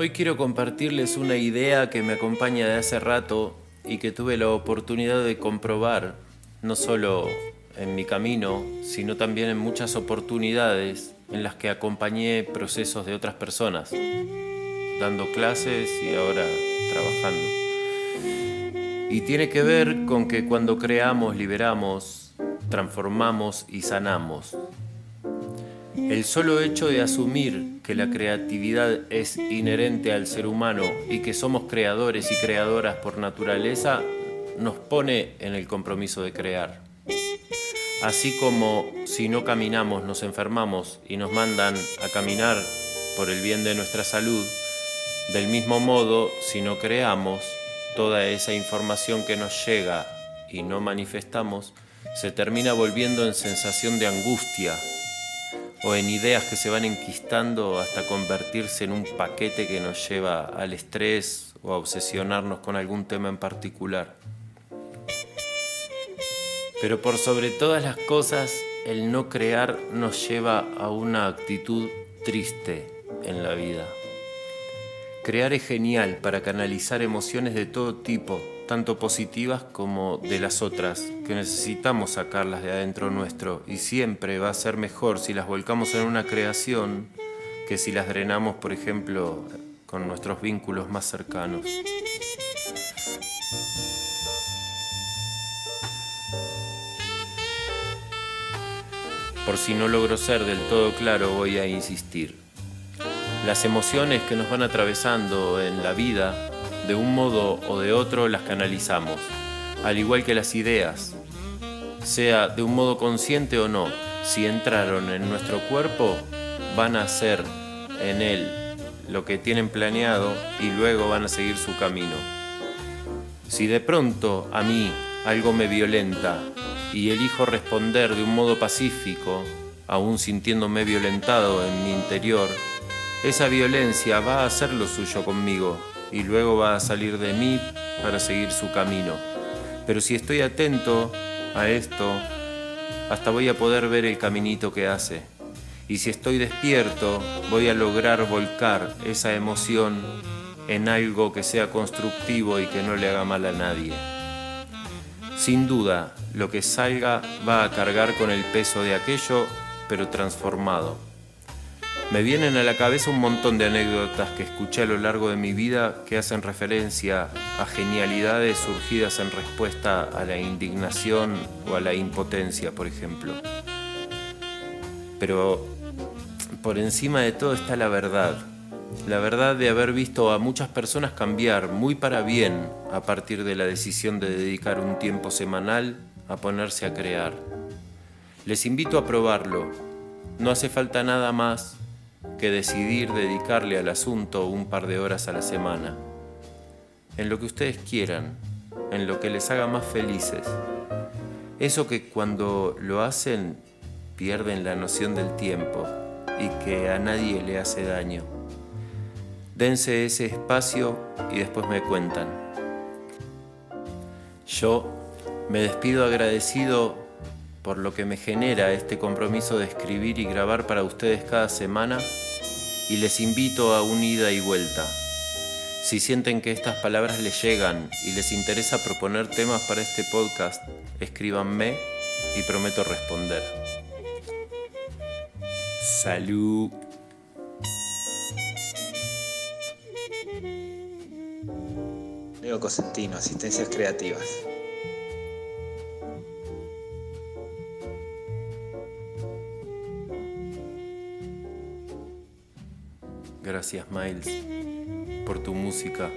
Hoy quiero compartirles una idea que me acompaña de hace rato y que tuve la oportunidad de comprobar, no solo en mi camino, sino también en muchas oportunidades en las que acompañé procesos de otras personas, dando clases y ahora trabajando. Y tiene que ver con que cuando creamos, liberamos, transformamos y sanamos. El solo hecho de asumir que la creatividad es inherente al ser humano y que somos creadores y creadoras por naturaleza nos pone en el compromiso de crear. Así como si no caminamos nos enfermamos y nos mandan a caminar por el bien de nuestra salud, del mismo modo, si no creamos, toda esa información que nos llega y no manifestamos se termina volviendo en sensación de angustia o en ideas que se van enquistando hasta convertirse en un paquete que nos lleva al estrés o a obsesionarnos con algún tema en particular. Pero por sobre todas las cosas, el no crear nos lleva a una actitud triste en la vida. Crear es genial para canalizar emociones de todo tipo, tanto positivas como de las otras, que necesitamos sacarlas de adentro nuestro y siempre va a ser mejor si las volcamos en una creación que si las drenamos, por ejemplo, con nuestros vínculos más cercanos. Por si no logro ser del todo claro, voy a insistir. Las emociones que nos van atravesando en la vida, de un modo o de otro, las canalizamos, al igual que las ideas, sea de un modo consciente o no, si entraron en nuestro cuerpo, van a hacer en él lo que tienen planeado y luego van a seguir su camino. Si de pronto a mí algo me violenta y elijo responder de un modo pacífico, aún sintiéndome violentado en mi interior, esa violencia va a hacer lo suyo conmigo y luego va a salir de mí para seguir su camino. Pero si estoy atento a esto, hasta voy a poder ver el caminito que hace. Y si estoy despierto, voy a lograr volcar esa emoción en algo que sea constructivo y que no le haga mal a nadie. Sin duda, lo que salga va a cargar con el peso de aquello, pero transformado. Me vienen a la cabeza un montón de anécdotas que escuché a lo largo de mi vida que hacen referencia a genialidades surgidas en respuesta a la indignación o a la impotencia, por ejemplo. Pero por encima de todo está la verdad, la verdad de haber visto a muchas personas cambiar muy para bien a partir de la decisión de dedicar un tiempo semanal a ponerse a crear. Les invito a probarlo. No hace falta nada más que decidir dedicarle al asunto un par de horas a la semana. En lo que ustedes quieran, en lo que les haga más felices. Eso que cuando lo hacen pierden la noción del tiempo y que a nadie le hace daño. Dense ese espacio y después me cuentan. Yo me despido agradecido por lo que me genera este compromiso de escribir y grabar para ustedes cada semana y les invito a un ida y vuelta. Si sienten que estas palabras les llegan y les interesa proponer temas para este podcast, escríbanme y prometo responder. Salud. Leo Cosentino, Asistencias Creativas. Gracias Miles por tu música